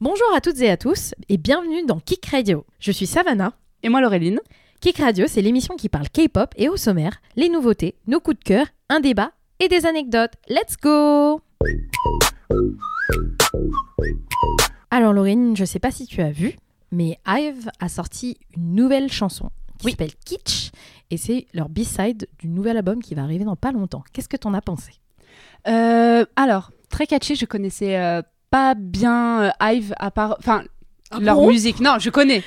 Bonjour à toutes et à tous et bienvenue dans Kick Radio. Je suis Savannah. Et moi, Laureline. Kick Radio, c'est l'émission qui parle K-pop et au sommaire, les nouveautés, nos coups de cœur, un débat et des anecdotes. Let's go Alors Laurine, je sais pas si tu as vu, mais Hive a sorti une nouvelle chanson qui Oui. s'appelle Kitsch et c'est leur B-side du nouvel album qui va arriver dans pas longtemps. Qu'est-ce que t'en as pensé? Euh, alors, très catchy, je connaissais euh, pas bien euh, Hive à part. Enfin, leur bon? musique. Non, je connais.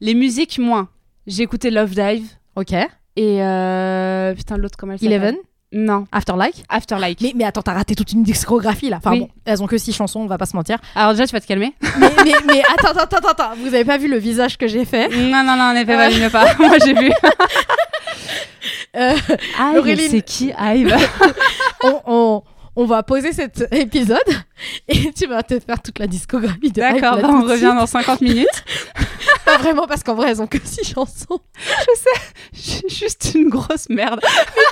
Les musiques, moins. J'ai écouté Love Dive Ok. et. euh, Putain, l'autre, comment elle s'appelle? Eleven, Non, Afterlike. Afterlike. Mais, mais attends, t'as raté toute une discographie là. Enfin Oui. bon, elles ont que six chansons, on va pas se mentir. Alors, déjà, tu vas te calmer mais, mais, mais attends, attends, attends, attends, vous avez pas vu le visage que j'ai fait? Non, non, non, en effet, valide pas. Moi, j'ai vu. Euh, Hive, Laureline. c'est qui Hive? On, on, on va poser cet épisode et tu vas te faire toute la discographie de D'accord, bah, on revient dans 50 minutes. Pas vraiment parce qu'en vrai, elles ont que six chansons. Je suis juste une grosse merde. Mais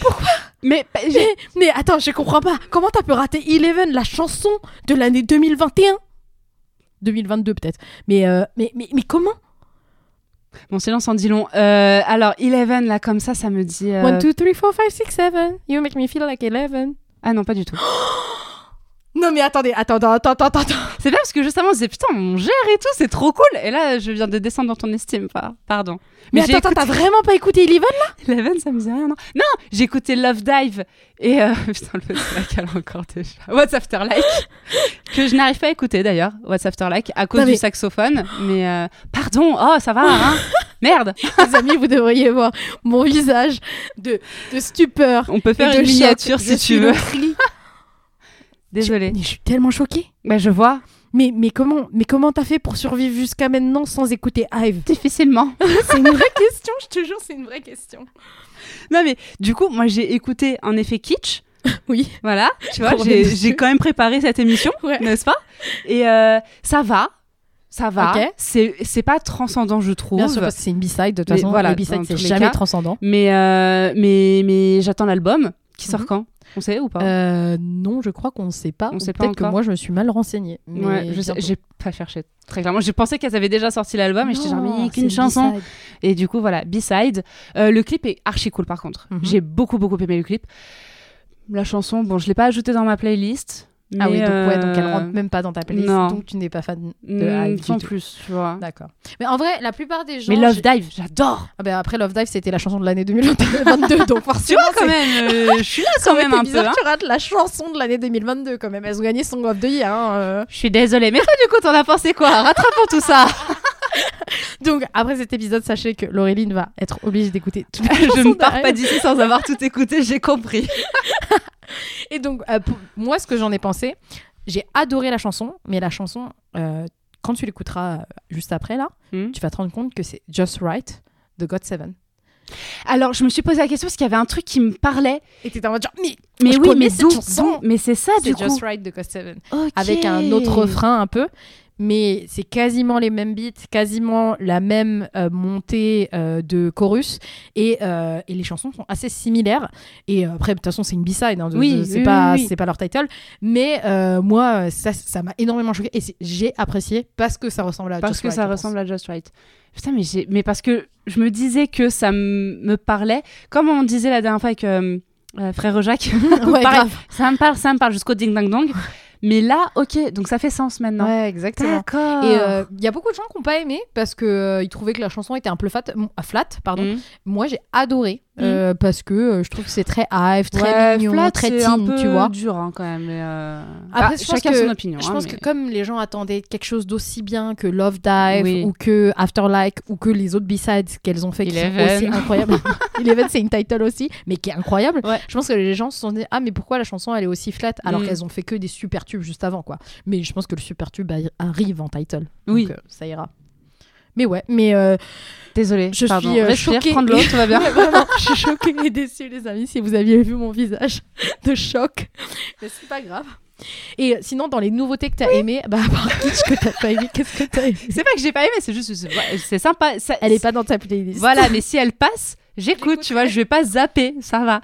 pourquoi? Mais bah, Mais, mais attends, je comprends pas. Comment t'as pu rater Eleven, la chanson de l'année 2021 2022 peut-être. Mais, euh, mais, mais, mais comment? Mon silence en dit long. Euh, alors, Eleven, là, comme ça, ça me dit. euh, 1, 2, 3, 4, 5, 6, 7. You make me feel like 11. Ah non, pas du tout. Non mais attendez, attends, attends, attends, attends. C'est bien parce que justement, on disait putain, on gère et tout, c'est trop cool. Et là, je viens de descendre dans ton estime. Par- Pardon. Mais, attends, écouté- t'as vraiment pas écouté Eleven Eleven, ça me dit rien, non? Non, j'ai écouté Love Dive et. euh, Putain, le laquelle encore déjà What's After Like? Que je n'arrive pas à écouter d'ailleurs, What's After Like, à cause Non, mais- du saxophone. Mais. euh, Pardon, oh, ça va, hein? Merde Les amis, vous devriez voir mon visage de, de stupeur. On peut faire une miniature si tu veux. Désolée. Je suis tellement choquée. Bah, je vois. Mais, mais comment mais comment t'as fait pour survivre jusqu'à maintenant sans écouter Hive? Difficilement. C'est une vraie question, je te jure, c'est une vraie question. Non, mais du coup, moi, j'ai écouté un effet kitsch. Oui. Voilà, tu vois, j'ai quand même préparé cette émission, Ouais. n'est-ce pas? Et euh, ça va, ça va. Ok. C'est pas transcendant, je trouve. Bien sûr, parce que c'est une B-side, de toute façon. voilà, dans c'est jamais cas. transcendant. Mais, euh, mais, mais j'attends l'album qui sort Mhm. quand? On sait ou pas Euh, non, je crois qu'on ne sait pas. On sait Peut-être que moi, je me suis mal renseignée. Mais Ouais, je sais- j'ai pas cherché très clairement. J'ai pensé qu'elles avaient déjà sorti l'album et j'étais genre, mais qu'une une chanson. Et du coup, voilà, B-side. Euh, le clip est archi cool par contre. Mhm. J'ai beaucoup, beaucoup aimé le clip. La chanson, bon, je l'ai pas ajoutée dans ma playlist. Ah oui, mais, donc, ouais, donc elle euh, rentre même pas dans ta playlist. non. Donc tu n'es pas fan de Hive sans tout. plus, tu vois. D'accord. Mais en vrai, la plupart des gens. Mais Love Dive, j'adore. Ah ben après Love Dive, c'était la chanson de l'année 2022, donc Tu forcément. vois quand même, euh, je suis là quand même un peu. bizarre hein. que tu rates la chanson de l'année 2022 quand même. Elles ont gagné Song of the Year. hein, euh. Je suis désolée, mais toi du coup, t'en as pensé quoi? Rattrapons tout ça. Donc après cet épisode, sachez que Laureline va être obligée d'écouter les je ne pars pas d'ici sans avoir tout écouté, j'ai compris. Et donc euh, pour- moi, ce que j'en ai pensé, j'ai adoré la chanson, mais la chanson, euh, quand tu l'écouteras euh, juste après là, Hmm. tu vas te rendre compte que c'est Just Right de God Seven. Alors, je me suis posé la question parce qu'il y avait un truc qui me parlait. Et t'étais en mode genre, mais, Mais oui, mais d'où Mais c'est ça du c'est coup. Just Right de God Seven. Avec un autre refrain un peu. Mais c'est quasiment les mêmes beats, quasiment la même euh, montée euh, de chorus. Et, euh, et les chansons sont assez similaires. Et après, de toute façon, c'est une B-side. hein, Oui, c'est oui, pas, oui, leur title. Mais moi, ça ça m'a énormément choqué. Et j'ai apprécié parce que ça ressemble à Parce Just que Right, ça ressemble à Just Right. Putain, mais, parce que je me disais que ça me parlait. Comme on disait la dernière fois avec Frère Jacques. Ouais, ça me parle, ça me parle jusqu'au ding dang dong. Mais là, ok, donc ça fait sens maintenant. Ouais, exactement. D'accord. Et euh, il y a beaucoup de gens qui n'ont pas aimé parce qu'ils trouvaient que la chanson était un peu flat. euh, flat pardon. Mm. Moi, j'ai adoré euh, parce que euh, je trouve que c'est très hive, très Ouais, mignon, Flat, très c'est un peu tu vois. dur hein, quand même. mais, euh, Après, bah, je pense chacun que- son opinion. Je hein, pense mais- que comme les gens attendaient quelque chose d'aussi bien que Love Dive Oui. ou que Afterlike ou que les autres B-sides qu'elles ont fait qui sont aussi incroyables. Eleven, c'est une title aussi, mais qui est incroyable. Ouais. Je pense que les gens se sont dit ah mais pourquoi la chanson elle est aussi flat alors Mm. qu'elles ont fait que des super tubes juste avant quoi. Mais je pense que le super tube arri- arrive en title. Oui. Donc, euh, ça ira. Mais ouais, mais euh, Désolée, je pardon. suis euh, choquée. prends de l'eau, tout va bien. Vraiment, je suis choquée et déçue, les amis, si vous aviez vu mon visage de choc. Mais c'est pas grave. Et euh, sinon, dans les nouveautés que t'as aimées, bah, Kitsch que t'as pas aimé, qu'est-ce que t'as aimé? C'est pas que j'ai pas aimé, c'est juste c'est- c'est sympa. ça- Elle est pas dans ta playlist. Voilà, mais si elle passe, J'écoute, tu vois, je vais pas zapper, ça va.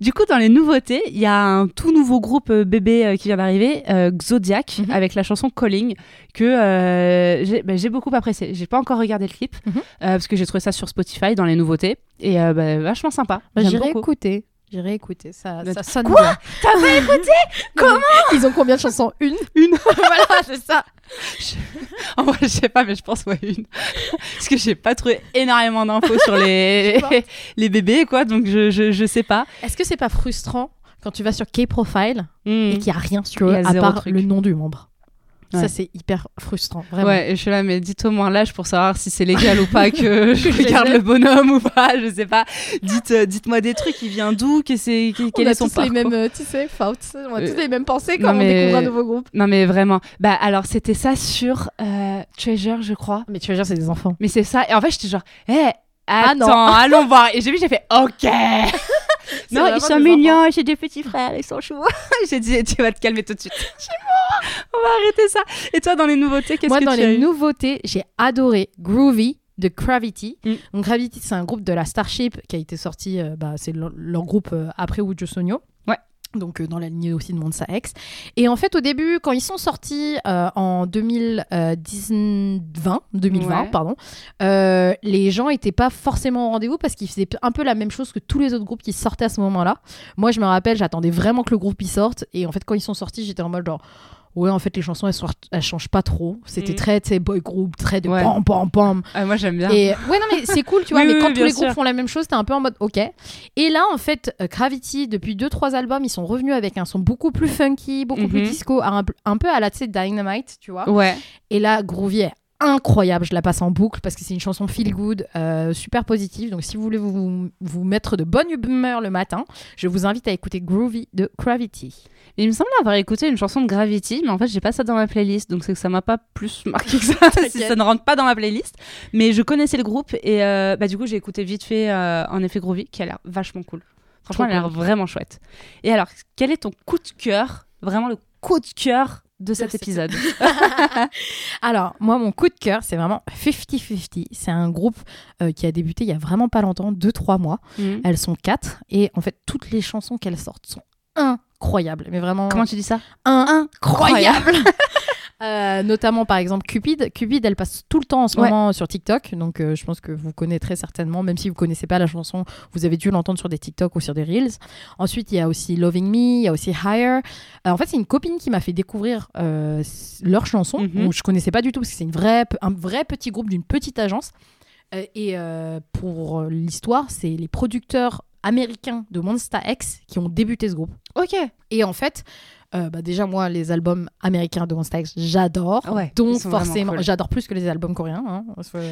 Du coup, dans les nouveautés, il y a un tout nouveau groupe euh, bébé euh, qui vient d'arriver, euh, Zodiac, Mhm. avec la chanson Calling, que euh, j'ai bah, j'ai beaucoup apprécié. J'ai pas encore regardé le clip, Mhm. parce que j'ai trouvé ça sur Spotify dans les nouveautés, et bah, vachement sympa. Bah, J'irai écouter. J'irai écouter. Ça, ça sonne Quoi bien. T'as pas écouté Comment Ils ont combien de chansons? Une Une. voilà, c'est ça. En vrai, je sais pas, mais je pense ouais une. Parce que j'ai pas trouvé énormément d'infos sur les... Je les bébés, quoi, donc je, je, je sais pas. Est-ce que c'est pas frustrant quand tu vas sur K-Profile Hmm. et qu'il n'y a rien sur y à part truc. le nom du membre? Ouais. Ça, c'est hyper frustrant. Vraiment. Ouais, et je suis là, mais dites au moins l'âge pour savoir si c'est légal ou pas que je Que je les regarde le bonhomme ou pas, je sais pas. Dites, euh, dites-moi des trucs, il vient d'où, que c'est, que- quel a est son tous les parcours. mêmes, euh, tu sais. On a tous Euh, les mêmes pensées non, quand on découvre un nouveau groupe. Non mais vraiment. Bah alors c'était ça sur euh, Treasure, je crois. Mais dire, c'est des enfants. Mais c'est ça. Et en fait j'étais genre, hé, Ah non. attends, allons voir. Et j'ai vu, j'ai fait, ok. non, ils sont mignons, j'ai des petits frères, ils sont choux. j'ai dit, tu vas te calmer tout de suite. On va arrêter ça. Et toi, dans les nouveautés, qu'est-ce Moi, que dans tu as les eu nouveautés, j'ai adoré Groovy de Gravity. Mm. Donc Gravity, c'est un groupe de la Starship qui a été sorti, euh, bah, c'est leur, leur groupe euh, après Ujo Sonyo. Donc euh, dans la lignée aussi de Monsa X. Et en fait, au début, quand ils sont sortis euh, en 2020, 2020 Ouais. pardon, euh, les gens n'étaient pas forcément au rendez-vous parce qu'ils faisaient un peu la même chose que tous les autres groupes qui sortaient à ce moment-là. Moi, je me rappelle, j'attendais vraiment que le groupe y sorte. Et en fait, quand ils sont sortis, j'étais en mode genre. Ouais, en fait, les chansons, elles, elles changent pas trop. C'était Mm. très, tu sais, boy group, très de Ouais. pam, pam, pam. Ah, Moi j'aime bien. Et ouais, non, mais c'est cool, tu vois. Oui, mais oui, quand oui, tous les sûr. groupes font la même chose, t'es un peu en mode ok. Et là, en fait, euh, Gravity, depuis 2-3 albums, ils sont revenus avec un son beaucoup plus funky, beaucoup plus Mhm. disco, un, peu- un peu à la, tu sais, Dynamite, tu vois. Ouais. Et là, Groovy est incroyable. Je la passe en boucle parce que c'est une chanson feel good, euh, super positive. Donc, si vous voulez vous, vous mettre de bonne humeur le matin, je vous invite à écouter Groovy de Gravity. Il me semble avoir écouté une chanson de Gravity, mais en fait, j'ai pas ça dans ma playlist, donc c'est que ça m'a pas plus marqué que ça, si ça ne rentre pas dans ma playlist. Mais je connaissais le groupe et euh, bah, du coup, j'ai écouté vite fait euh, en effet Groovy, qui a l'air vachement cool. Franchement, Trop elle a l'air vraiment chouette. Et alors, quel est ton coup de cœur, vraiment le coup de cœur de cet épisode Alors, moi, mon coup de cœur, c'est vraiment 50-50. C'est un groupe euh, qui a débuté il y a vraiment pas longtemps, 2-3 mois. Mhm. Elles sont quatre et en fait, toutes les chansons qu'elles sortent sont incroyables. Mais vraiment Comment tu dis ça? incroyables. Euh, notamment par exemple Cupid. Cupid, elle passe tout le temps en ce Ouais. moment sur TikTok, donc euh, je pense que vous connaîtrez certainement, même si vous connaissez pas la chanson, vous avez dû l'entendre sur des TikTok ou sur des Reels. Ensuite, il y a aussi Loving Me, il y a aussi Higher. Euh, en fait, c'est une copine qui m'a fait découvrir euh, leur chanson, Mhm. donc je connaissais pas du tout parce que c'est une vraie, un vrai petit groupe d'une petite agence. Euh, et euh, pour l'histoire, c'est les producteurs américains de Monsta X qui ont débuté ce groupe. Ok. Et en fait, euh, bah déjà moi, les albums américains de X, j'adore. Ouais, donc forcément, cool. j'adore plus que les albums coréens. hein,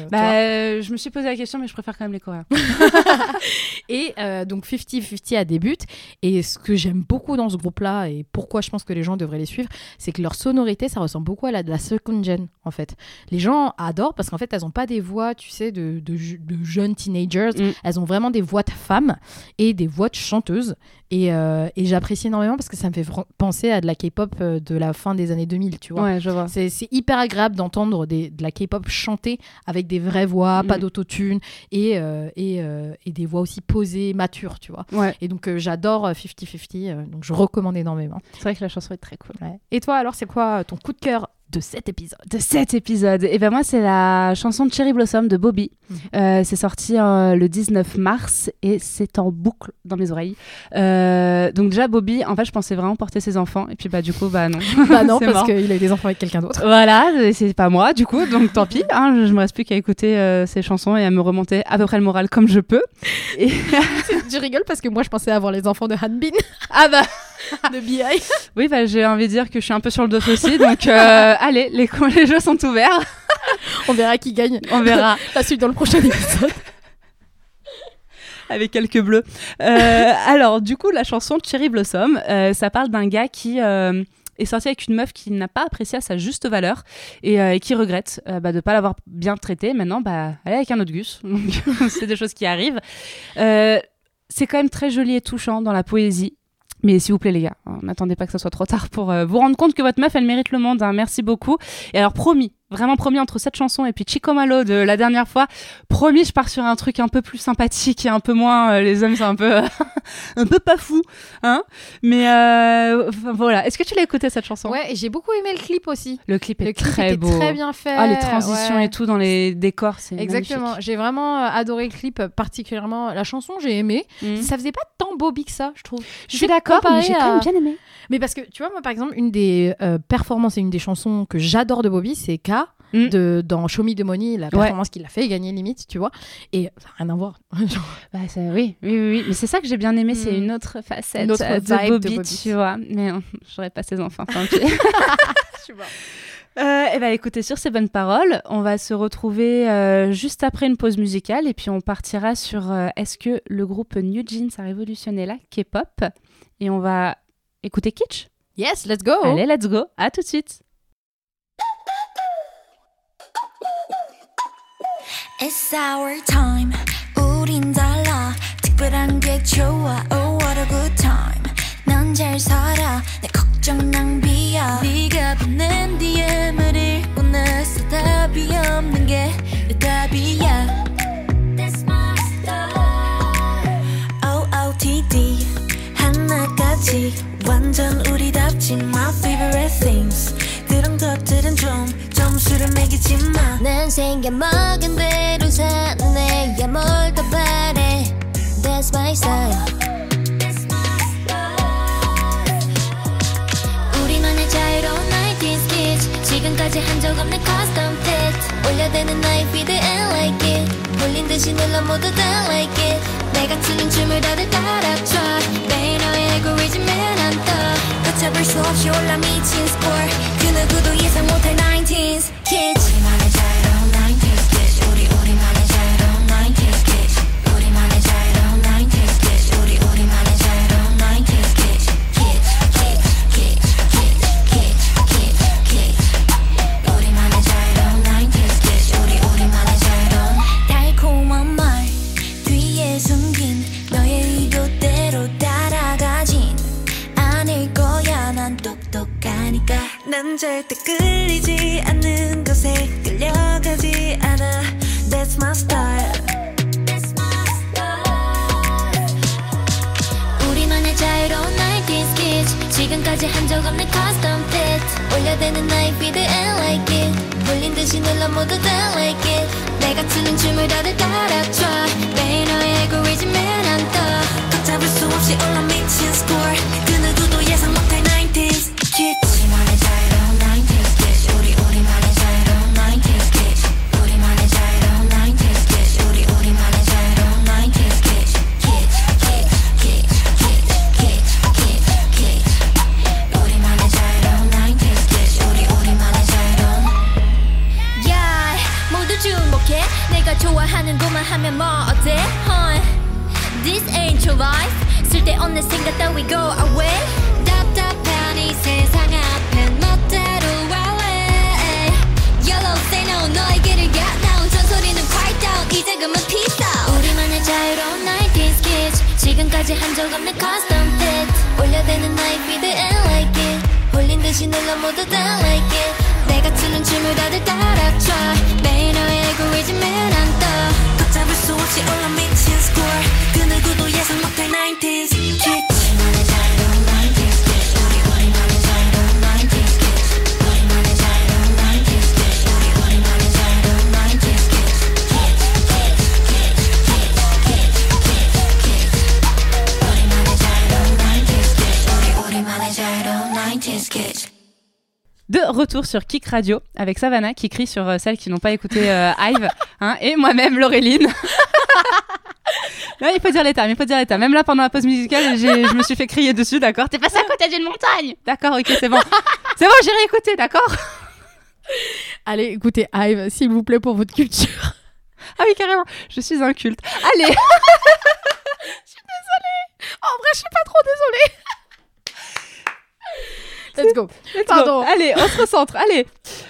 Bah, euh, je me suis posé la question, mais je préfère quand même les Coréens. Et euh, donc 50-50 à débute. Et ce que j'aime beaucoup dans ce groupe-là, et pourquoi je pense que les gens devraient les suivre, c'est que leur sonorité, ça ressemble beaucoup à la de la second gen, en fait. Les gens adorent parce qu'en fait, elles n'ont pas des voix, tu sais, de, de, jeunes teenagers. Mm. Elles ont vraiment des voix de femmes et des voix de chanteuses. Et, et j'apprécie énormément parce que ça me fait penser à de la K-pop euh, de la fin des années 2000, tu vois. Ouais, je vois. C'est hyper agréable d'entendre de la K-pop chanter avec des vraies voix, pas Mm. d'autotune et, euh, et, euh, et des voix aussi posées, matures, tu vois. Ouais. Et donc euh, j'adore euh, 50-50, euh, donc je recommande énormément. C'est vrai que la chanson est très cool. Ouais. Et toi alors, c'est quoi ton coup de cœur de cet épisode de cet épisode. Et ben moi, c'est la chanson de Cherry Blossom de Bobby. Mhm. Euh, c'est sorti euh, le 19 mars et c'est en boucle dans mes oreilles. Euh, donc déjà, Bobby, en fait, je pensais vraiment porter ses enfants. Et puis bah du coup, bah non. Bah non, parce qu'il a eu des enfants avec quelqu'un d'autre. Voilà, c'est pas moi du coup, donc tant pis. Hein, je, je me reste plus qu'à écouter euh, ces chansons et à me remonter à peu près le moral comme je peux. Et... je rigole parce que moi je pensais avoir les enfants de Hanbin, ah bah de BI. oui, bah, j'ai envie de dire que je suis un peu sur le dos aussi, donc euh, allez, les, les jeux sont ouverts, On verra qui gagne. on verra. La suite dans le prochain épisode. avec quelques bleus. Euh, alors, du coup, la chanson Cherry Blossom, euh, ça parle d'un gars qui euh, est sorti avec une meuf qui n'a pas apprécié à sa juste valeur et, euh, et qui regrette euh, bah, de ne pas l'avoir bien traitée. Maintenant, bah, elle est avec un autre gus. Donc, c'est des choses qui arrivent. Euh, c'est quand même très joli et touchant dans la poésie. Mais s'il vous plaît les gars, hein, n'attendez pas que ça soit trop tard pour euh, vous rendre compte que votre meuf elle mérite le monde. hein. Merci beaucoup. Et alors promis, vraiment promis entre cette chanson et puis Chico Malo de la dernière fois, promis je pars sur un truc un peu plus sympathique et un peu moins euh, les hommes sont un peu un peu pas fous, hein. Mais euh, voilà, est-ce que tu l'as écouté cette chanson? Ouais, et j'ai beaucoup aimé le clip aussi. Le clip est Le clip très était beau. très bien fait. Ah les transitions ouais. et tout dans les décors, c'est Exactement. J'ai vraiment euh, adoré le clip, euh, particulièrement la chanson, j'ai aimé. Mhm. Ça faisait pas tant Bobby que ça, je trouve. Je suis d'accord, mais j'ai à- quand même bien aimé. Mais parce que tu vois, moi par exemple, une des euh, performances et une des chansons que j'adore de Bobby, c'est K. Mm. De, dans Show Me the Money, la performance qu'il a fait gagner limite, tu vois. Et ça n'a rien à voir. Bah, ça- oui, oui, oui, oui. Mais c'est ça que j'ai bien aimé, c'est Mm. une autre facette Une autre euh, vibe de de, Bobby, tu vois. Mais euh, j'aurais pas ses enfants, tant pis. Euh, et ben écoutez, sur ces bonnes paroles, on va se retrouver euh, juste après une pause musicale et puis on partira sur euh, est-ce que le groupe New Jeans a révolutionné la K-pop? Et on va écouter Kitsch. yes, let's go. Allez, let's go. À tout de suite. It's our time. 우린 달라. 특별한 게 좋아. Oh what a good time. 난잘 살아. 내 걱정 낭비야. 네가 보낸 DM을 읽고 나서 답이 없는 게 내 답이야. That's my style OOTD 하나까지. 완전 우리답지. My favorite things. 그런 것들은 좀 점수를 매기지 마난 생겨먹은 대 로 사네 야뭘더 바래? That's my style. 우리만의 자유로운 90s kids. 지금까지 한 적 없는 custom fit 올려대는 나의 feed and like it. 몰린 듯이 눌러 모두 다 like it. 내가 추는 춤을 다들 따라춰 매일 너의 알고리즘에 난떠 걷잡을 수 없이 올라 미친 score 그 누구도 예상 못할 19s kids 절대 끌리지 않는 것에 끌려가지 않아. That's my style. That's my style. 우리만의 자유로운 90s kids 지금까지 한 적 없는 custom fit. 올려대는 나의 feed and like it. 몰린 듯이 눌러 모두 다 like it. 내가 추는 춤을 다들 따라춰 매일 너의 알고리즘에 난떠. 걷잡을 수 없이 올라 미친 누 하면 뭐 어때 huh? This ain't your life 쓸데없는 생각 따위 go away 답답한 이 세상 앞에 멋대로 wallet Yellow say no 너의 길을 get down 전소리는 quiet down 이제 그만 peace out 우리만의 자유로운 90s kids 지금까지 한 적 없는 custom fit 올려대는 나의 feed and like it 홀린 듯이 눌러 모두 다 like it 내가 추는 춤을 다들 따라춰 매일 너의 알고리즘에 난떠 걷 잡을 수 없이 올라 미친 score. 그 누구도 예상 못할 90s retour sur Kick Radio avec Savannah qui crie sur euh, celles qui n'ont pas écouté euh, Hive hein, et moi-même Laureline. Là, il faut dire termes, il faut dire les termes. Même là, pendant la pause musicale, je me suis fait crier dessus, d'accord? T'es passé à côté d'une montagne D'accord, ok, c'est bon. C'est bon, j'ai réécouté, d'accord? Allez, écoutez Hive, s'il vous plaît, pour votre culture. Ah oui, carrément, je suis un culte. Allez En vrai, je suis pas trop désolée. Let's go. Let's go. Pardon. Allez, on se recentre. Allez.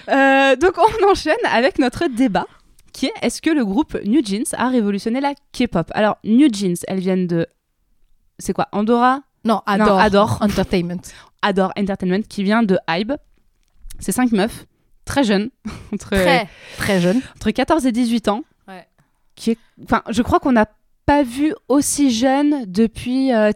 Euh, donc on enchaîne avec notre débat qui est est-ce que le groupe New Jeans a révolutionné la K-pop? Alors New Jeans, elles viennent de c'est quoi? Andorra? Non, adore. adore. Entertainment. Adore Entertainment qui vient de Hybe. C'est cinq meufs très jeune, entre, Très, très jeune. entre 14 et 18 ans. Ouais. Qui est, enfin, je crois qu'on n'a pas vu aussi jeune depuis euh,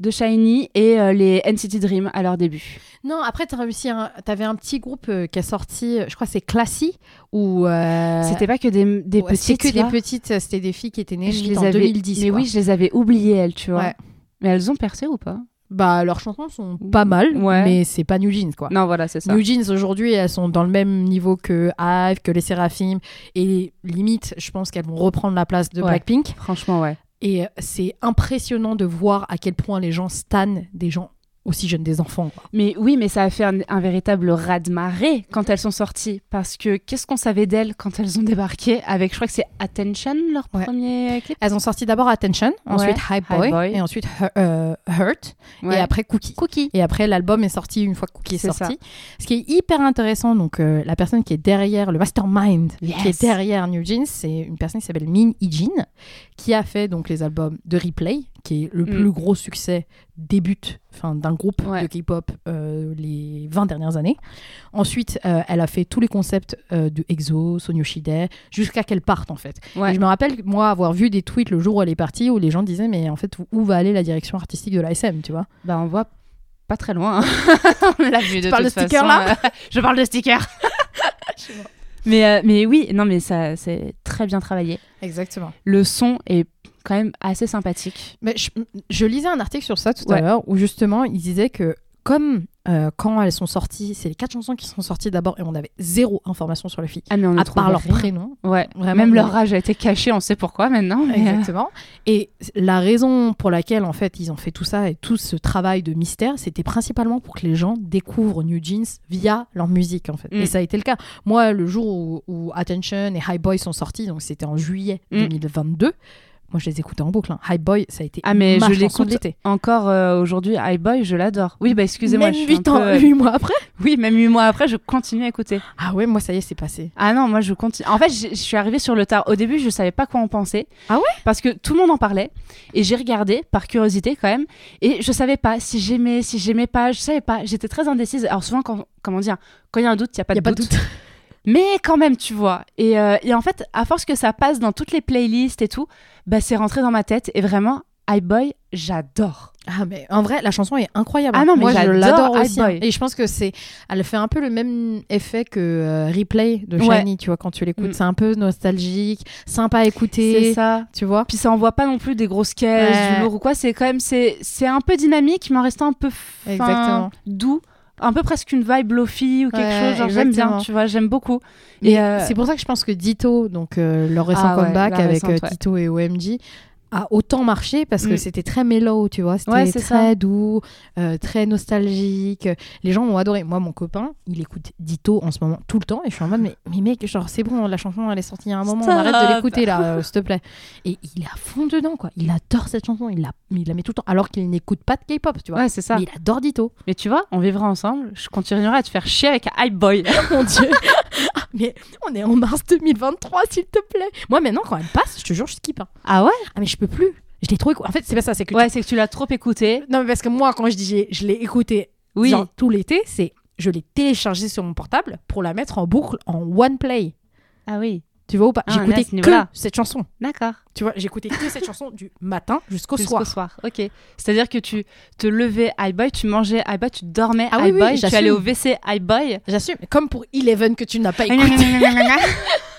de Shiny et euh, les NCT Dream à leur début. Non, après, t'as réussi. Un... T'avais un petit groupe euh, qui a sorti, je crois, que c'est Classy, où. euh, C'était pas que des, des ouais, c'était petites. que des petites. C'était des filles qui étaient nées Je les en avais, 2010. Mais quoi. oui, je les avais oubliées, elles, tu vois. Ouais. Mais elles ont percé ou pas? Bah, leurs chansons sont pas mal, Ouais. mais c'est pas New Jeans, quoi. Non, voilà, c'est ça. New Jeans aujourd'hui, elles sont dans le même niveau que Hive, que les Seraphim, et limite, je pense qu'elles vont reprendre la place de Ouais. Blackpink. Franchement, ouais. Et euh, c'est impressionnant de voir à quel point les gens stannent des gens aussi jeunes, des enfants. Quoi. Mais oui, mais ça a fait un, un véritable raz-de-marée quand elles sont sorties. Parce que qu'est-ce qu'on savait d'elles quand elles ont débarqué avec, je crois que c'est Attention, leur Ouais. premier clip? Elles ont sorti d'abord Attention, ensuite Hype Boy, et ensuite euh, Hurt, et après Cookie. Cookie. Et après, l'album est sorti une fois que Cookie est, sorti. Ce qui est hyper intéressant, donc euh, la personne qui est derrière, le mastermind qui est derrière New Jeans, c'est une personne qui s'appelle Min Hee-jin, qui a fait donc les albums de Replay, qui est le Mm. plus gros succès début enfin, d'un groupe Ouais. de K-pop euh, les 20 dernières années. Ensuite, euh, elle a fait tous les concepts euh, de EXO, Sonyoshide, jusqu'à qu'elle parte en fait. Ouais. Et je me rappelle, moi, avoir vu des tweets le jour où elle est partie, où les gens disaient, mais en fait, où va aller la direction artistique de l'ASM, tu vois? Bah, on voit pas très loin. on l'a vu de toute de sticker, façon. là? Euh, Je parle de sticker. mais, euh, mais oui, non, mais ça, c'est très bien travaillé. Exactement. Le son est quand même assez sympathique. Mais je, je lisais un article sur ça tout à l'heure où justement il disait que comme euh, quand elles sont sorties, c'est les quatre chansons qui sont sorties d'abord et on avait zéro information sur les filles, Ah, mais on à part leur rien. prénom. Ouais, Vraiment, même leur âge a été caché, on sait pourquoi maintenant. mais, euh, Exactement. Et la raison pour laquelle en fait ils ont fait tout ça et tout ce travail de mystère, c'était principalement pour que les gens découvrent New Jeans via leur musique en fait. Mm. Et ça a été le cas. Moi, le jour où, où Attention et High Boy sont sortis, donc c'était en juillet Mm. 2022. Moi, je les écoutais en boucle. hein. High Boy, ça a été Ah, mais ma je l'écoute de. Encore euh, aujourd'hui, High Boy, je l'adore. Oui, bah excusez-moi. Même je suis un 8 ans, peu, euh, 8 mois après. Oui, même 8 mois après, je continue à écouter. Ah ouais, moi ça y est, c'est passé. Ah non, moi je continue. En fait, je suis arrivée sur le tard. Au début, je savais pas quoi en penser. Ah ouais? Parce que tout le monde en parlait. Et j'ai regardé, par curiosité quand même. Et je savais pas si j'aimais, si j'aimais pas. Je savais pas. J'étais très indécise. Alors souvent, quand, comment dire, quand il y a un doute, il y a pas Y a de pas doute. de doute. Mais quand même, tu vois. Et, euh, et en fait, à force que ça passe dans toutes les playlists et tout, bah c'est rentré dans ma tête. Et vraiment, High Boy, j'adore. Ah mais en vrai, la chanson est incroyable. Ah non, mais moi je l'adore aussi. hein. Boy. Et je pense que c'est, elle fait un peu le même effet que euh, Replay de Ouais. Shiny, tu vois, quand tu l'écoutes, Mm. c'est un peu nostalgique, sympa à écouter. C'est ça. Tu vois. Puis ça envoie pas non plus des grosses caisses, Ouais. du lourd ou quoi. C'est quand même, c'est, c'est un peu dynamique, mais en restant un peu fin, Exactement. doux. Un peu presque une vibe lofi ou quelque Ouais, chose. J'aime bien, tu vois, j'aime beaucoup. Et Et euh, c'est pour ça que je pense que Ditto, donc euh, leur récent Ah comeback avec récente, euh, ouais. Et OMG a autant marché parce que Mm. c'était très mellow, tu vois, c'était Ouais, très ça. doux, euh, très nostalgique. Les gens ont adoré. Moi, mon copain, il écoute Ditto en ce moment tout le temps et je suis en mode mais, mais mec, genre c'est bon, la chanson elle est sortie il y a un moment, on arrête de l'écouter là, euh, s'il te plaît. Et il est à fond dedans quoi. Il adore cette chanson, il la, il la met tout le temps alors qu'il n'écoute pas de K-pop, tu vois. ouais, c'est ça. Mais il adore Ditto. Mais tu vois, on vivra ensemble. Je continuerai à te faire chier avec Hype Boy. Mon dieu. Ah, mais on est en mars 2023, s'il te plaît. Moi maintenant quand elle passe, je te jure, je skip. hein. ah ouais? Ah mais je peux plus. Je l'ai trop écouté. En fait, c'est pas ça, c'est que Ouais, c'est que tu l'as trop écouté. non mais parce que moi quand je dis je l'ai écouté Oui. genre, tout l'été, c'est je l'ai téléchargé sur mon portable pour la mettre en boucle en one play. Ah oui. Tu vois ou pas? Ah, ce que cette chanson. D'accord. Tu vois, écouté que cette chanson du matin jusqu'au Jusqu'au soir. soir. Ok. C'est-à-dire que tu te levais High Boy, tu mangeais High Boy, tu dormais Ah oui, High oui, Boy, tu allais au WC High Boy. J'assume. Comme pour Eleven que tu n'as pas écouté.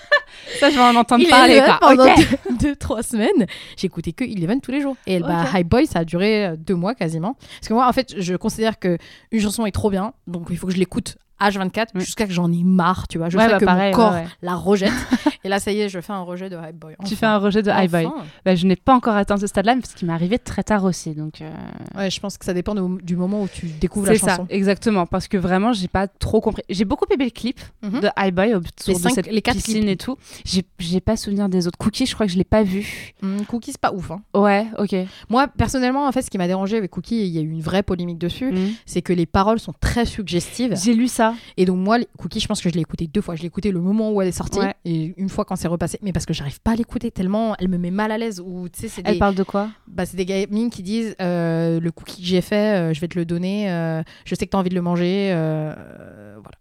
Ça, je vais en entendre Eleven, parler, quoi. pendant Ok. deux, deux, trois semaines, j'ai écouté que Eleven tous les jours. Et bah, Ok. High Boy, ça a duré euh, deux mois quasiment. Parce que moi, en fait, je considère que une chanson est trop bien, donc il faut que je l'écoute H24 Mm. jusqu'à que j'en ai marre, tu vois. Je Ouais, sais bah, que pareil, mon corps ouais, ouais. la rejette. et là, ça y est, je fais un rejet de High Boy. Tu fais un rejet de High Boy. Bah, je n'ai pas encore atteint ce stade-là, parce qu'il m'est arrivé très tard aussi. Donc, euh, Ouais, je pense que ça dépend de- du moment où tu découvres la c'est ça, chanson. exactement. Parce que vraiment, j'ai pas trop compris. J'ai beaucoup aimé le clip Mhm. de High Boy autour Les de cinq- cette les quatre piscine clips. et tout. J'ai pas souvenir des autres. Cookies, je crois que je l'ai pas vu. Hum, Cookie, c'est pas ouf. hein. Ouais, ok. Moi, personnellement, en fait, ce qui m'a dérangé avec Cookie, il y a eu une vraie polémique dessus, Mhm. c'est que les paroles sont très suggestives. J'ai lu ça. Et donc, moi, les- Cookie, je pense que je l'ai écouté deux fois. Je l'ai écouté le moment où elle est sortie Ouais. et une fois quand c'est repassé. Mais parce que j'arrive pas à l'écouter tellement elle me met mal à l'aise. Ou tu sais, c'est Elle des, parle de quoi? Bah, c'est des gamines qui disent euh, le cookie que j'ai fait, euh, je vais te le donner. euh, je sais que tu as envie de le manger. voilà.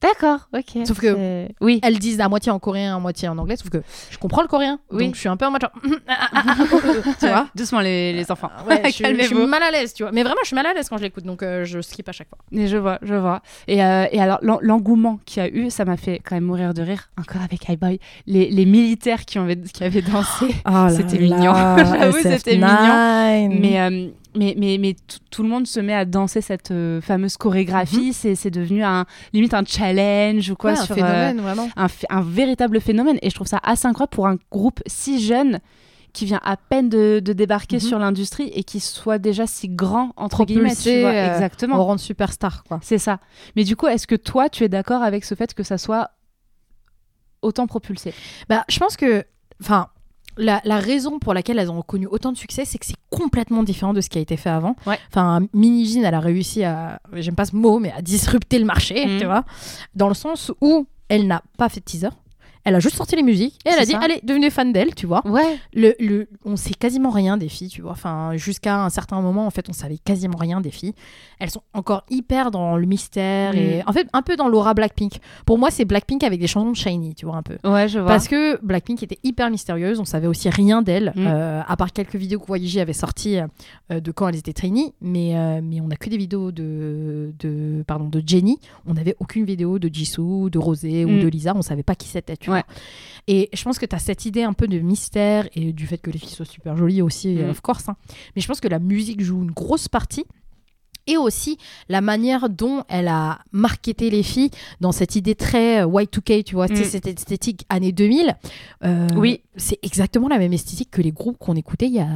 D'accord, ok. Sauf que- oui, Elles disent à moitié en coréen, à moitié en anglais, sauf que je comprends le coréen. Oui. Donc je suis un peu en mode genre, tu vois doucement les, les enfants. Ouais, je, suis- je suis Calmez-vous. mal à l'aise, tu vois. Mais vraiment, je suis mal à l'aise quand je l'écoute, donc euh, je skip à chaque fois. Et je vois, je vois. Et, euh, et alors, l'en- l'engouement qu'il y a eu, ça m'a fait quand même mourir de rire. Encore avec Highboy. Les, les militaires qui avaient, qui avaient dansé. C'était mignon. J'avoue, c'était mignon. Mais, euh, mais, mais, mais tout- le monde se met à dancer cette euh, fameuse chorégraphie. C'est c'est devenu un, limite un challenge ou quoi. Ouais, un sur, euh, phénomène, vraiment. un, véritable phénomène. Et je trouve ça assez incroyable pour un groupe si jeune qui vient à peine de, de débarquer Mhm. sur l'industrie et qui soit déjà si grand, entre guillemets. Tu vois, euh, exactement. On rend superstar, quoi. C'est ça. Mais du coup, est-ce que toi, tu es d'accord avec ce fait que ça soit autant propulsé? Bah, je pense que, enfin, la, la raison pour laquelle elles ont connu autant de succès, c'est que c'est complètement différent de ce qui a été fait avant. Ouais. Enfin, Minijin, elle a réussi à, j'aime pas ce mot, mais à disrupter le marché, Mhm. tu vois, dans le sens où elle n'a pas fait de teaser. Elle a juste sorti les musiques et elle a dit ça. allez devenez fan d'elle tu vois Ouais. le, le, on sait quasiment rien des filles, tu vois. Enfin, jusqu'à un certain moment, en fait, on savait quasiment rien des filles. Elles sont encore hyper dans le mystère et, Mm. en fait, un peu dans l'aura Blackpink. Pour moi, c'est Blackpink avec des chansons shiny, tu vois, un peu. Ouais, je vois. Parce que Blackpink était hyper mystérieuse, on savait aussi rien d'elle, Mm. euh, à part quelques vidéos que YG avait sorties euh, de quand elles étaient trainees, mais, euh, mais on a que des vidéos de, de, pardon, de Jenny, on n'avait aucune vidéo de Jisoo, de Rosé ou Mm. de Lisa, on savait pas qui c'était, tu Ouais. vois. Et je pense que tu as cette idée un peu de mystère et du fait que les filles soient super jolies aussi, Mm. of course, hein. mais je pense que la musique joue une grosse partie. Et aussi la manière dont elle a marketé les filles dans cette idée très euh, Y2K, tu vois, Mm. cette esthétique années 2000. euh, Oui. C'est exactement la même esthétique que les groupes qu'on écoutait il y a,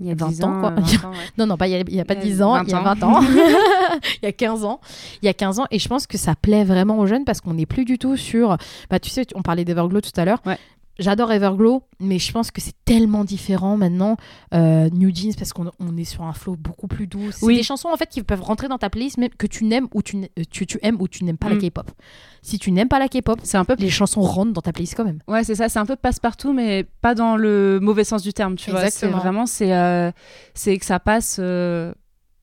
il y a 20 10 ans, quoi. 20 ans, ouais. non, non, pas, il n'y a, pas Il y a 10 ans, 20 il y a ans. 20 ans. il y a 15 ans. Il y a 15 ans. Et je pense que ça plaît vraiment aux jeunes parce qu'on n'est plus du tout sur. Bah, tu sais, on parlait d'Everglow tout à l'heure. Ouais. J'adore Everglow, mais je pense que c'est tellement différent maintenant. Euh, New Jeans, parce qu'on on est sur un flow beaucoup plus doux. C'est Oui. des chansons en fait qui peuvent rentrer dans ta playlist, même que tu n'aimes ou tu, euh, tu, tu aimes ou tu n'aimes pas Mm. la K-pop. Si tu n'aimes pas la K-pop, C'est un peu. les chansons rentrent dans ta playlist quand même. Ouais, c'est ça. C'est un peu passe-partout, mais pas dans le mauvais sens du terme. Tu vois. C'est vraiment, c'est, euh, c'est que ça passe. euh,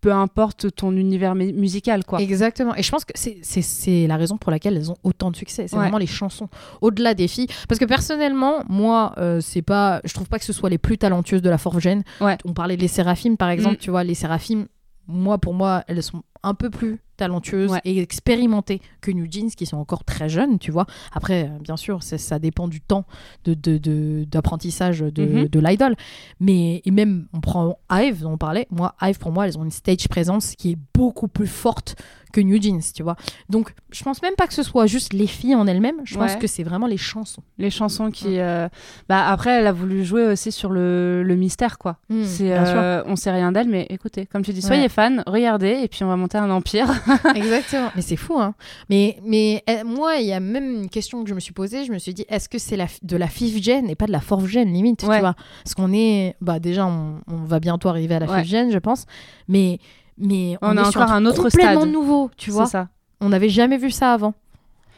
peu importe ton univers mu- musical, quoi. Exactement. Et je pense que c'est- la raison pour laquelle elles ont autant de succès. C'est Ouais. vraiment les chansons. Au-delà des filles. Parce que personnellement, moi, euh, c'est pas. Je trouve pas que ce soit les plus talentueuses de la Forgène. Ouais. On parlait des Séraphimes, par exemple. Mm. Tu vois, les Séraphimes, moi, pour moi, elles sont un peu plus talentueuses Ouais. et expérimentées que New Jeans, qui sont encore très jeunes, tu vois. Après, euh, bien sûr, c'est- ça dépend du temps d'apprentissage de, de, d'apprentissage de, Mhm. de l'idol. Mais et même, on prend Hive, dont on parlait. Moi, Hive, pour moi, elles ont une stage présence qui est beaucoup plus forte que New Jeans, tu vois. Donc, je pense même pas que ce soit juste les filles en elles-mêmes. Je pense Ouais. que c'est vraiment les chansons. Les chansons qui. euh, Bah, après, elle a voulu jouer aussi sur le, le mystère, quoi. c'est, bien sûr. euh, on sait rien d'elle, mais écoutez, comme tu dis, soyez Ouais. fan, regardez, et puis on va monter un empire. Exactement. Mais c'est fou, hein. Mais, mais euh, moi, il y a même une question que je me suis posée. Je me suis dit, est-ce que c'est la, de la fifth gen et pas de la fourth gen, limite, Ouais. tu vois? Parce qu'on est... Bah, déjà, on, on va bientôt arriver à la Ouais. fifth gen, je pense. Mais, mais On est a sur encore un truc autre complètement stade. nouveau, tu vois? C'est ça. On n'avait jamais vu ça avant.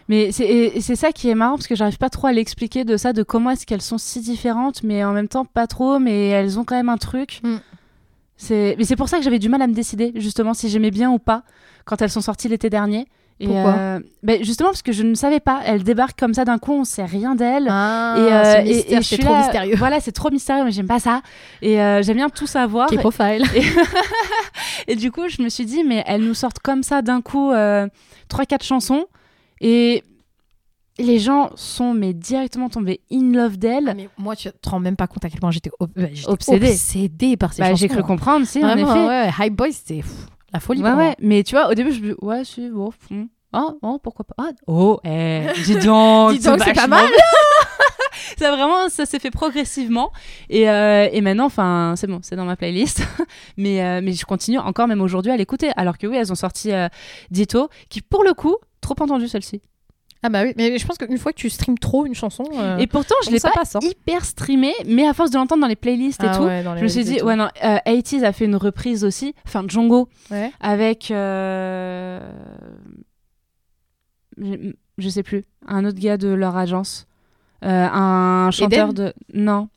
Mais c'est ça qui est marrant parce que j'arrive pas trop à l'expliquer de ça, de comment est-ce qu'elles sont si différentes, mais en même temps pas trop, mais elles ont quand même un truc. Mm. Mais c'est pour ça que j'avais du mal à me décider justement si j'aimais bien ou pas quand elles sont sorties l'été dernier. Et Pourquoi euh, ben, justement parce que je ne savais pas. Elles débarquent comme ça d'un coup, on sait rien d'elles. Ah, et, euh, et- et c'est trop là, mystérieux. Voilà, c'est trop mystérieux, mais j'aime pas ça. Et euh, j'aime bien tout savoir. K-profile. Et du coup, je me suis dit, mais elles nous sortent comme ça d'un coup euh, 3-4 chansons. Et les gens sont mais directement tombés in love d'elles. Ah, mais moi, tu te rends même pas compte à quel point j'étais ob- j'étais Obsédée. obsédée par ces Bah, j'ai cru hein. comprendre, si, en Vraiment, effet. ouais, ouais. Hype Boys, c'était pff, la folie. Ouais, ouais. Mais tu vois, au début, je me dis, ouais, si, bon, hmm. Ah, oh, pourquoi pas? Ah, oh, eh, dis donc, Dis donc, c'est pas mal. ça vraiment, ça s'est fait progressivement. Et, euh, et maintenant, enfin, c'est bon, c'est dans ma playlist. mais, euh, mais je continue encore, même aujourd'hui, à l'écouter. Alors que oui, elles ont sorti euh, Ditto, qui pour le coup, trop entendu celle-ci. Ah bah oui, mais je pense qu'une fois que tu streams trop une chanson, euh, Et pourtant, je l'ai pas passe. hein. hyper streamé, mais à force de l'entendre dans les playlists et Ah tout, ouais, je me suis dit, ouais, non, euh, 80s a fait une reprise aussi, enfin, Django, Ouais. avec. euh, je, je sais plus, un autre gars de leur agence. Euh, un chanteur de. Non.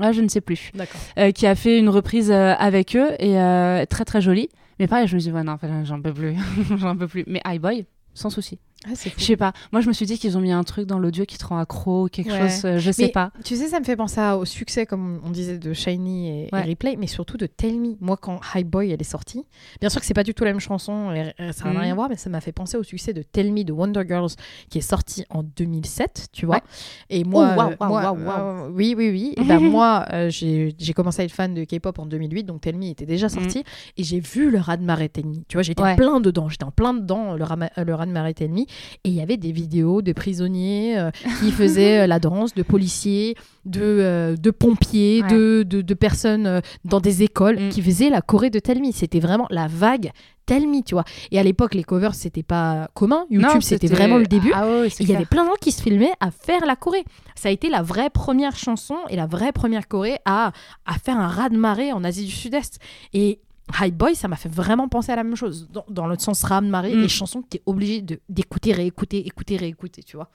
Ouais, je ne sais plus. D'accord. Euh, qui a fait une reprise avec eux et très très jolie. Mais pareil, je me dis, ouais, non, j'en peux plus. j'en peux plus. Mais Highboy, sans souci. Ah. Je sais pas. Moi, je me suis dit qu'ils ont mis un truc dans l'audio qui te rend accro, quelque Ouais. chose, euh, je sais Mais pas. Tu sais, ça me fait penser à- au succès, comme on disait, de Shiny et, et Ouais. Replay, mais surtout de Tell Me. Moi, quand High Boy, elle est sortie, bien sûr que c'est pas du tout la même chanson, et, et ça n'a Mhm. rien à voir, mais ça m'a fait penser au succès de Tell Me de Wonder Girls, qui est sorti en 2007, tu vois. Ouais. Et moi, Oh, euh, moi, euh, oui, oui, oui. Et ben, moi, euh, j'ai commencé à être fan de K-pop en 2008, donc Tell Me était déjà sorti, et j'ai vu le raz-de-marée Tell Me. Tu vois, j'étais en plein dedans, j'étais en plein dedans, le, le raz-de-marée Tell Me, et il y avait des vidéos de prisonniers euh, qui faisaient euh, la danse, de policiers, de, euh, de pompiers, Ouais. de, de, de personnes dans des écoles Mm. qui faisaient la choré de Tell Me. C'était vraiment la vague Tell Me, tu vois. Et à l'époque, les covers, c'était pas commun. YouTube, c'était vraiment le début. Ah c'est Il y avait plein de gens qui se filmaient à faire la choré. Ça a été la vraie première chanson et la vraie première choré à, à faire un raz-de-marée en Asie du Sud-Est. Et High Boy, ça m'a fait vraiment penser à la même chose. Dans, dans le sens raz-de-marée, Mm. les chansons que tu es obligé d'écouter, réécouter, écouter, réécouter, tu vois.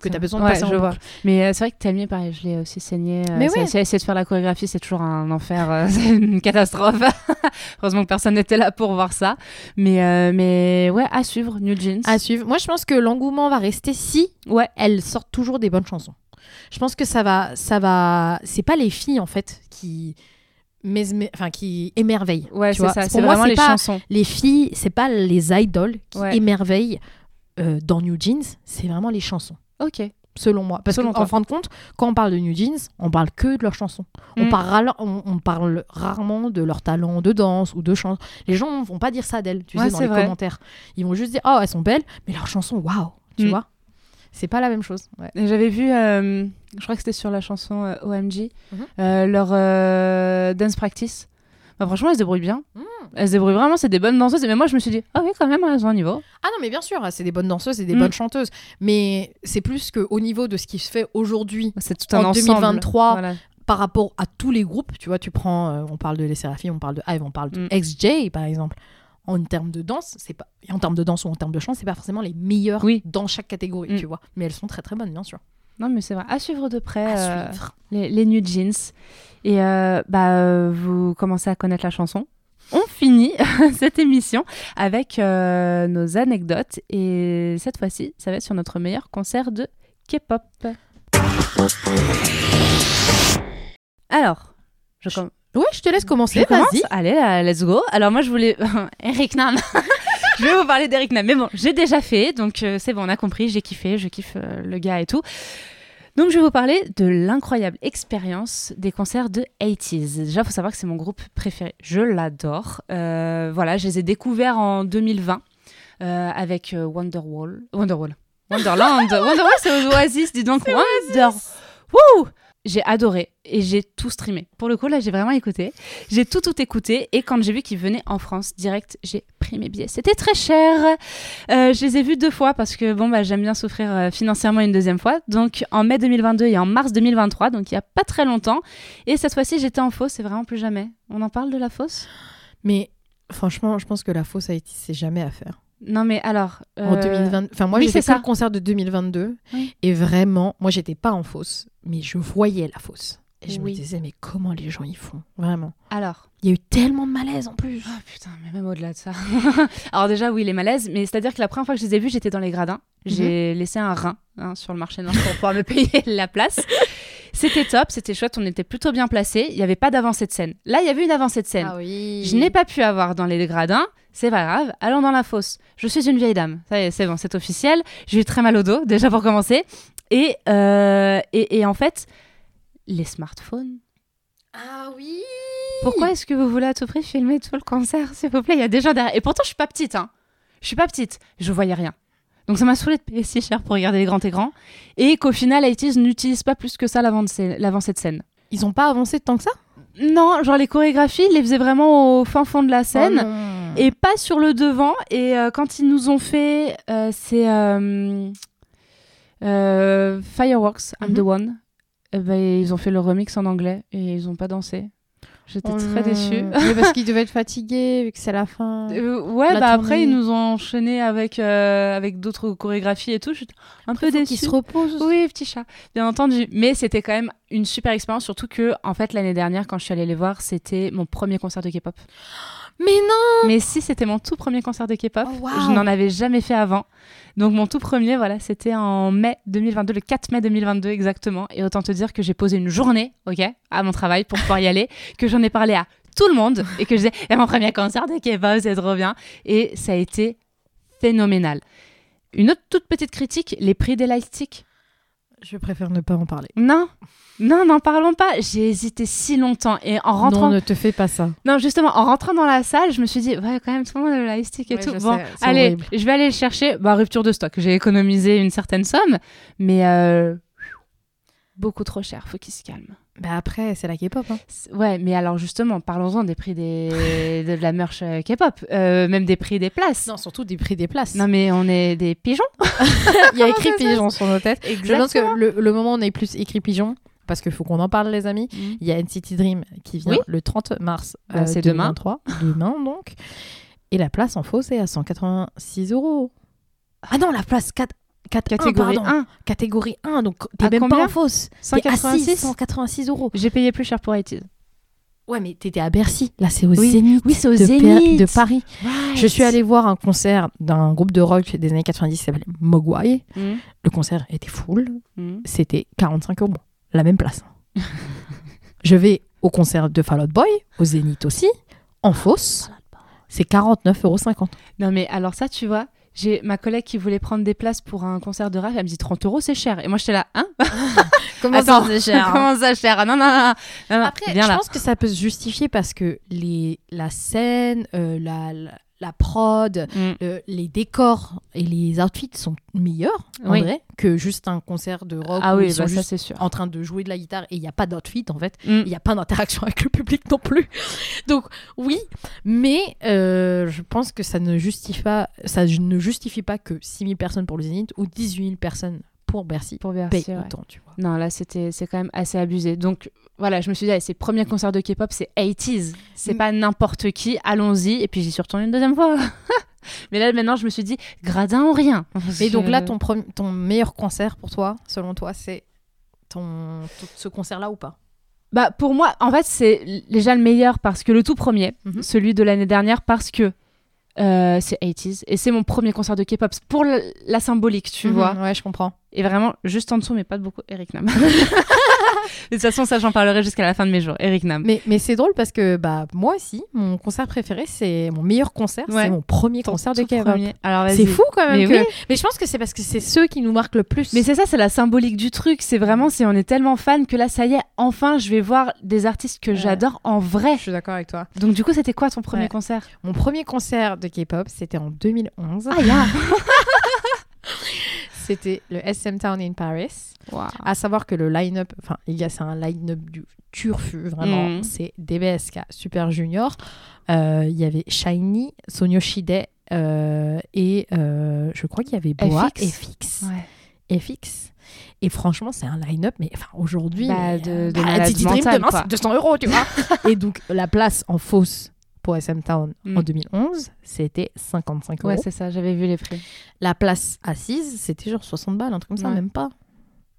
Que tu as besoin de ouais, passer en vois. boucle. Mais euh, c'est vrai que Tell Me, pareil, je l'ai aussi saigné. euh, Mais ouais. Essayer de faire la chorégraphie, c'est toujours un enfer. euh, c'est une catastrophe. Heureusement que personne n'était là pour voir ça. Mais, mais ouais, à suivre, New Jeans. À suivre. Moi, je pense que l'engouement va rester si Ouais. elles sortent toujours des bonnes chansons. Je pense que ça va, ça va. C'est pas les filles en fait qui, enfin qui émerveillent. Ouais, c'est ça. Pour C'est moi, vraiment les pas- chansons. Les filles, c'est pas les idoles qui Ouais. émerveillent euh, dans New Jeans, c'est vraiment les chansons. Ok. Selon moi. Parce qu'en fin de compte, quand on parle de New Jeans, on parle que de leurs chansons. On, Mm. parle, rala- on, on parle rarement de leur talent de danse ou de chant. Les gens vont pas dire ça d'elles, tu Ouais, sais, dans les vrai. commentaires. Ils vont juste dire, oh, elles sont belles, mais leurs chansons, waouh, tu Mm. vois. C'est pas la même chose. Ouais. J'avais vu, euh, je crois que c'était sur la chanson euh, OMG, Mhm. euh, leur dance practice. Bah, franchement, elles se débrouillent bien. Mm. Elles se débrouillent vraiment, c'est des bonnes danseuses. Mais moi, je me suis dit, ah oui, quand même, elles ont un niveau. Ah non, mais bien sûr, c'est des bonnes danseuses et des Mm. bonnes chanteuses. Mais c'est plus qu'au niveau de ce qui se fait aujourd'hui En ensemble. 2023, Voilà. par rapport à tous les groupes. Tu vois, tu prends, euh, on parle de Les Séraphimes, on parle de Hive, on parle de Mm. XJ, par exemple. En termes de danse, c'est pas en termes de danse ou en termes de chant, c'est pas forcément les meilleures Oui. dans chaque catégorie, Mm. tu vois. Mais elles sont très très bonnes, bien sûr. Non, mais c'est vrai. À suivre de près À euh, suivre. les, les New Jeans. Et euh, bah, euh, vous commencez à connaître la chanson. On finit cette émission avec euh, nos anecdotes. Et cette fois-ci, ça va être sur notre meilleur concert de K-pop. Alors, je commence. Ouais, je te laisse commencer. Vas-y. Allez, là, let's go. Alors moi, je voulais... Eric Nam. je vais vous parler d'Eric Nam. Mais bon, j'ai déjà fait, donc euh, c'est bon, on a compris, j'ai kiffé, je kiffe euh, le gars et tout. Donc je vais vous parler de l'incroyable expérience des concerts de 80s. Déjà, il faut savoir que c'est mon groupe préféré. Je l'adore. Euh, voilà, je les ai découverts en 2020 euh, avec Wonderwall. Wonderwall. Wonderland. Wonderwall, c'est Oasis, dis donc. Wonder. Wouh j'ai adoré et j'ai tout streamé. Pour le coup, là, j'ai vraiment écouté. J'ai tout, tout écouté. Et quand j'ai vu qu'ils venaient en France direct, j'ai pris mes billets. C'était très cher. Euh, je les ai vus deux fois parce que bon, bah, j'aime bien souffrir euh, financièrement une deuxième fois. Donc en mai 2022 et en mars 2023, donc il y a pas très longtemps. Et cette fois-ci, j'étais en fausse et vraiment plus jamais. On en parle de la fausse? Mais franchement, je pense que la fausse Haïti, c'est jamais à faire. Non, mais alors. En euh, 2020. Enfin, moi, oui, j'ai fait le concert de 2022. Oui. Et vraiment, moi, j'étais pas en fausse, mais je voyais la fausse. Et je Oui. me disais, mais comment les gens y font Vraiment? Alors. Il y a eu tellement de malaise en plus. Oh putain, mais même au-delà de ça. Alors déjà, oui, les malaises, mais c'est-à-dire que la première fois que je les ai vus, j'étais dans les gradins. J'ai laissé un rein hein, sur le marché noir pour pouvoir me payer la place. C'était top, c'était chouette, on était plutôt bien placés. Il n'y avait pas d'avancée de scène. Là, il y avait une avancée de scène. Ah oui. Je n'ai pas pu avoir dans les gradins. C'est pas grave, allons dans la fosse. Je suis une vieille dame. Ça y est, c'est bon, c'est officiel. J'ai eu très mal au dos, déjà pour commencer. Et, euh, et, et en fait, les smartphones. Ah oui. Pourquoi est-ce que vous voulez à tout prix filmer tout le concert, s'il vous plaît? Il y a des gens derrière. Et pourtant, je suis pas petite. Hein. Je suis pas petite. Je voyais rien. Donc ça m'a saoulé de payer si cher pour regarder les grands écrans. Et qu'au final, ITs n'utilise pas plus que ça l'avancée de scène. Ils ont pas avancé tant que ça? Non, genre les chorégraphies, ils les faisaient vraiment au fin fond de la scène. Oh non. et pas sur le devant. Et euh, quand ils nous ont fait, euh, c'est euh, euh, Fireworks, I'm Mhm. the One. Eh ben, ils ont fait le remix en anglais et ils ont pas dansé. J'étais Oh très déçue. Mais parce qu'ils devaient être fatigués, vu que c'est la fin. Euh, ouais, La bah tournée. après ils nous ont enchaîné avec euh, avec d'autres chorégraphies et tout. J'étais un peu Faut déçue. qu'ils se reposent. Oui, petit chat, bien entendu. Mais c'était quand même une super expérience, surtout que en fait l'année dernière, quand je suis allée les voir, c'était mon premier concert de K-pop. Mais non Mais si, c'était mon tout premier concert de K-pop. Oh, wow. Je n'en avais jamais fait avant. Donc mon tout premier, voilà, c'était en mai 2022, le 4 mai 2022 exactement. Et autant te dire que j'ai posé une journée, ok, à mon travail pour pouvoir y aller, que j'en ai parlé à tout le monde et que je disais, Eh, mon premier concert de K-pop, c'est trop bien. Et ça a été phénoménal. Une autre toute petite critique, les prix des lightsticks. Je préfère ne pas en parler. Non, non, n'en parlons pas. J'ai hésité si longtemps et en rentrant, Non, ne te fais pas ça. non, justement, en rentrant dans la salle, je me suis dit, ouais, quand même, tout le monde a le lightstick et Ouais, tout. Bon, sais, allez, horrible. je vais aller le chercher. Bah, rupture de stock. J'ai économisé une certaine somme, mais euh, beaucoup trop cher. Faut qu'il se calme. Bah après, c'est la K-pop. Hein. C'est- Ouais, mais alors justement, parlons-en des prix des... de la merch euh, K-pop, euh, même des prix des places. Non, surtout des prix des places. Non, mais on est des pigeons. Il y a écrit pigeon sur nos têtes. Je pense Exactement. que le, le moment où on est plus écrit pigeon, parce qu'il faut qu'on en parle, les amis, Mm. il y a NCT Dream qui vient Oui. le 30 mars. euh, Bah, c'est demain. 2023. Demain, donc. Et la place en fausse est à 186 euros. Ah non, la place 4, 4 Catégorie 1. 1, Catégorie 1, donc t'es même pas en fausse. T'es assis, 186. 186 euros. J'ai payé plus cher pour IT. Ouais, mais t'étais à Bercy. Là, c'est au Oui. Zénith. Oui, c'est au de, Pa- Zénith. de Paris. Je suis allée voir un concert d'un groupe de rock des années 90 qui s'appelait Mogwai. Mm. Le concert était full. Mm. C'était 45 euros. La même place. je vais au concert de Fall Out Boy, au Zénith aussi, en fausse. C'est 49,50 euros. Non, mais alors ça, tu vois, j'ai ma collègue qui voulait prendre des places pour un concert de rap. Elle me dit 30 euros, c'est cher. Et moi, j'étais là, hein? Comment Attends, ça, c'est cher hein? Comment ça, cher? Non, non, non. non, non. Après, je là. pense que ça peut se justifier parce que les, la scène, euh, la, la, la prod, Mm. euh, les décors et les outfits sont meilleurs, en Oui. vrai, que juste un concert de rock Ah où oui, ils sont bah, juste sûr. en train de jouer de la guitare et il n'y a pas d'outfit, en fait. Mm. Il n'y a pas d'interaction avec le public non plus. Donc, oui, mais euh, je pense que ça ne justifie pas, ça ne justifie pas que 6000 personnes pour le Zénith ou 18 000 personnes pour Bercy Pour Bercy, ouais. autant, tu vois. Non, là, c'était, c'est quand même assez abusé. Donc, voilà, je me suis dit, allez, c'est le premier concert de K-pop, c'est 80s. C'est Mm. pas n'importe qui, allons-y. Et puis, j'y suis retournée une deuxième fois. Mais là, maintenant, je me suis dit, gradin ou rien. Et donc là, ton, ton meilleur concert pour toi, selon toi, c'est ton, ce concert-là ou pas? Bah, pour moi, en fait, c'est déjà le meilleur parce que le tout premier, Mhm. celui de l'année dernière, parce que euh, c'est 80s. Et c'est mon premier concert de K-pop pour la, symbolique, tu Mhm, vois. Ouais, je comprends. Et vraiment, juste en dessous, mais pas de beaucoup, Eric Nam. de toute façon, ça, j'en parlerai jusqu'à la fin de mes jours. Eric Nam. Mais, mais c'est drôle parce que bah, moi aussi, mon concert préféré, c'est mon meilleur concert, Ouais. c'est mon premier Ton concert de K-pop. C'est fou quand même. Mais que... oui. Mais je pense que c'est parce que c'est ceux qui nous marquent le plus. Mais c'est ça, c'est la symbolique du truc. C'est vraiment, c'est on est tellement fan que là, ça y est, enfin, je vais voir des artistes que Ouais. j'adore en vrai. je suis d'accord avec toi. Donc, du coup, c'était quoi ton premier Ouais. concert? Mon premier concert de K-pop, c'était en 2011. Ah, ya C'était le SM Town in Paris. À savoir que le line-up, enfin, les gars, c'est un line-up du turfu, vraiment. Mhm. C'est DBSK Super Junior. Euh, Il y avait Shiny, Sonyoshide euh, et euh, je crois qu'il y avait Boa FX. et Fix. Ouais. FX. Et franchement, c'est un line-up, mais enfin, aujourd'hui, Bah, de- euh, de bah, demain, c'est 200 euros, tu vois. et donc, la place en fausse pour SM Town Mm. en 2011, c'était 55 euros. Ouais, c'est ça, j'avais vu les prix. la place assise, c'était genre 60 balles, un truc comme ça, Ouais. même pas.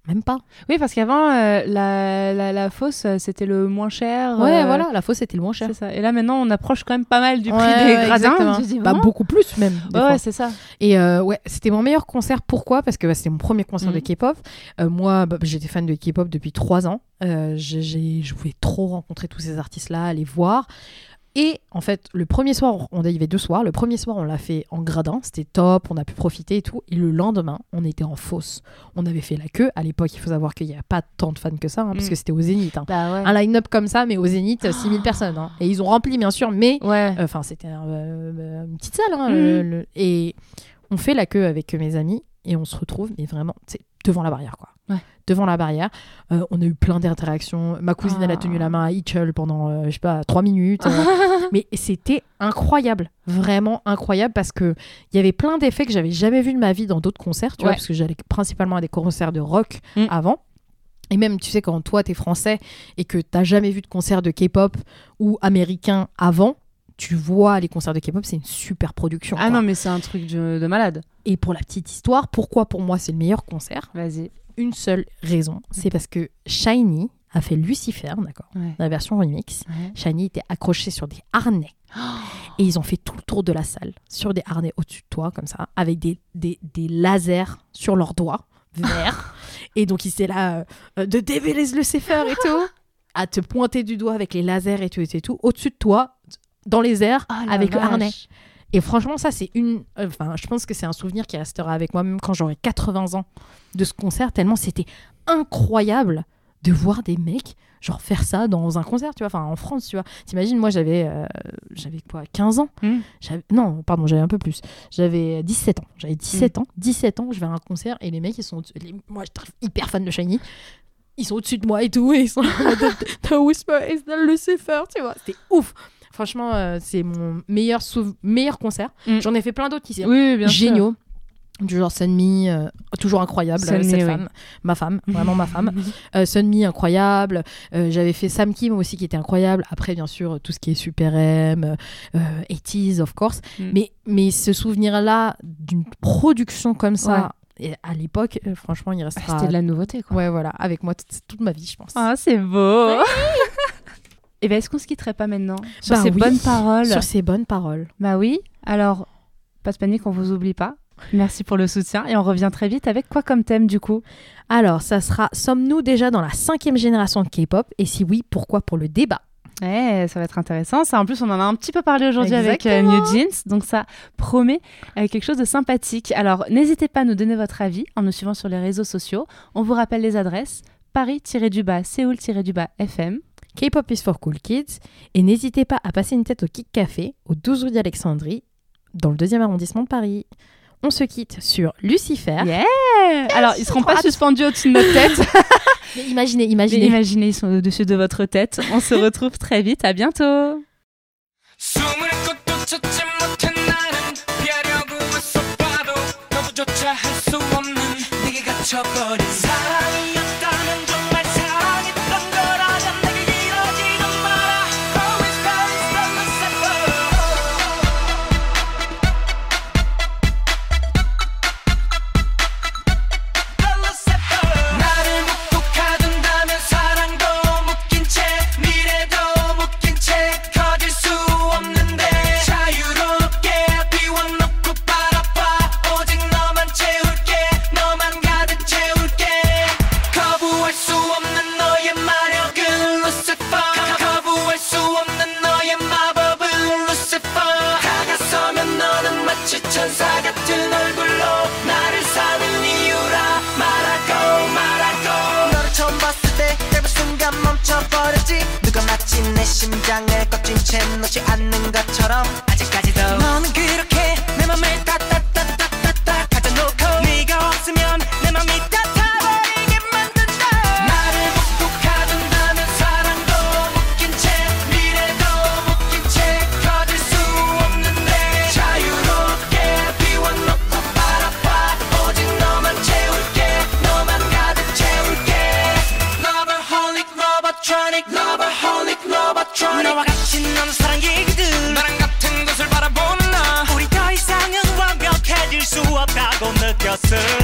Même pas. Oui, parce qu'avant, euh, la, la, la fosse, euh, c'était le moins cher. Ouais, euh, voilà, la fausse, c'était le moins cher. C'est ça. Et là, maintenant, on approche quand même pas mal du prix Ouais, des ouais, gradins. dis, Bah, beaucoup plus même. Ouais, c'est ça. Et euh, ouais, c'était mon meilleur concert. Pourquoi? Parce que bah, c'était mon premier concert de K-pop. Euh, moi, bah, j'étais fan de K-pop depuis trois ans. Je voulais trop rencontrer tous ces artistes-là, les voir. Et en fait, le premier soir, on, y avait deux soirs. Le premier soir, on l'a fait en gradin, c'était top, on a pu profiter et tout. Et le lendemain, on était en fosse. On avait fait la queue. À l'époque, il faut savoir qu'il n'y a pas tant de fans que ça, hein, parce Mm. que c'était au Zénith. hein. Bah ouais. Un line-up comme ça, mais au Zénith, 6000 personnes. hein. Et ils ont rempli, bien sûr, mais Ouais. Enfin, c'était un, euh, une petite salle. le- le- et on fait la queue avec mes amis et on se retrouve, mais vraiment, c'est devant la barrière, quoi. Ouais. Devant la barrière. Euh, on a eu plein d'interactions. Ma cousine, elle a tenu Ah. la main à Hitchell pendant, euh, je sais pas, trois minutes. euh, mais c'était incroyable. Vraiment incroyable parce que il y avait plein d'effets que j'avais jamais vus de ma vie dans d'autres concerts, tu vois, parce que j'allais principalement à des concerts de rock Mm. avant. Et même, tu sais, quand toi, t'es français et que t'as jamais vu de concert de K-pop ou américain avant, tu vois les concerts de K-pop, c'est une super production. Ah quoi. non, mais c'est un truc de, de malade. Et pour la petite histoire, pourquoi pour moi c'est le meilleur concert? Vas-y. Une seule raison, c'est parce que Shiny a fait Lucifer, d'accord, Ouais. la version remix. Ouais. Shiny était accroché sur des harnais. Et ils ont fait tout le tour de la salle sur des harnais au-dessus de toi, comme ça, avec des, des, des lasers sur leurs doigts verts. et donc, ils étaient là euh, euh, de déveler Lucifer et tout, à te pointer du doigt avec les lasers et tout, et tout, au-dessus de toi, dans les airs, Oh avec le harnais. Et franchement, ça, c'est une. euh, Enfin, je pense que c'est un souvenir qui restera avec moi, même quand j'aurai 80 ans de ce concert, tellement c'était incroyable de voir des mecs genre faire ça dans un concert, tu vois, enfin en France, tu vois. T'imagines, moi j'avais euh, j'avais quoi, 15 ans Hmm. Non, pardon, j'avais un peu plus. J'avais 17 ans. J'avais 17 ans. 17 ans, je vais à un concert et les mecs, ils sont. au-dessus- les- Moi, je suis hyper fan de Shiny. Ils sont au-dessus de moi et tout, et ils sont The Whisper is the Lucifer, tu vois. C'était ouf. Franchement, euh, c'est mon meilleur, meilleur concert. Mm. J'en ai fait plein d'autres qui sont Oui, sûr. géniaux. Du genre Sunmi, euh, toujours incroyable, euh, Sunmi, cette oui. femme. Ma femme, vraiment ma femme. Euh, Sunmi, incroyable. Euh, J'avais fait Sam Kim aussi, qui était incroyable. Après, bien sûr, tout ce qui est Super M, euh, 80s, of course. Mm. Mais, mais ce souvenir-là, d'une production comme ça, et à l'époque, franchement, il restera. C'était de la nouveauté, quoi. Ouais, voilà, avec moi toute ma vie, je pense. Ah, c'est beau. Et ben, est-ce qu'on se quitterait pas maintenant sur Bah ces oui. bonnes paroles Sur ces bonnes paroles. Bah oui. Alors, pas de panique, on vous oublie pas. Merci pour le soutien et on revient très vite avec quoi comme thème du coup? Alors, ça sera Sommes-nous déjà dans la cinquième génération de K-pop? Et si oui, pourquoi Pour le débat? Ouais, ça va être intéressant. Ça, en plus, on en a un petit peu parlé aujourd'hui avec euh. New Jeans, donc ça promet euh, quelque chose de sympathique. Alors, n'hésitez pas à nous donner votre avis en nous suivant sur les réseaux sociaux. On vous rappelle les adresses Paris-du-bas, Séoul-du-bas, FM. K-pop is for cool kids. Et n'hésitez pas à passer une tête au Kick Café, au 12 rue d'Alexandrie, dans le deuxième arrondissement de Paris. On se quitte sur Lucifer. Yeah Alors, ils seront trop pas hâte. suspendus au-dessus de notre tête. Mais imaginez, Mais imaginez. imaginez, ils sont au-dessus de votre tête. On se retrouve très vite. À bientôt. 숨을 곳도 찾지 너와 같이 나는 사랑 얘기들. 나랑 같은 곳을 바라보는 나. 우리 더 이상은 완벽해질 수 없다고 느꼈을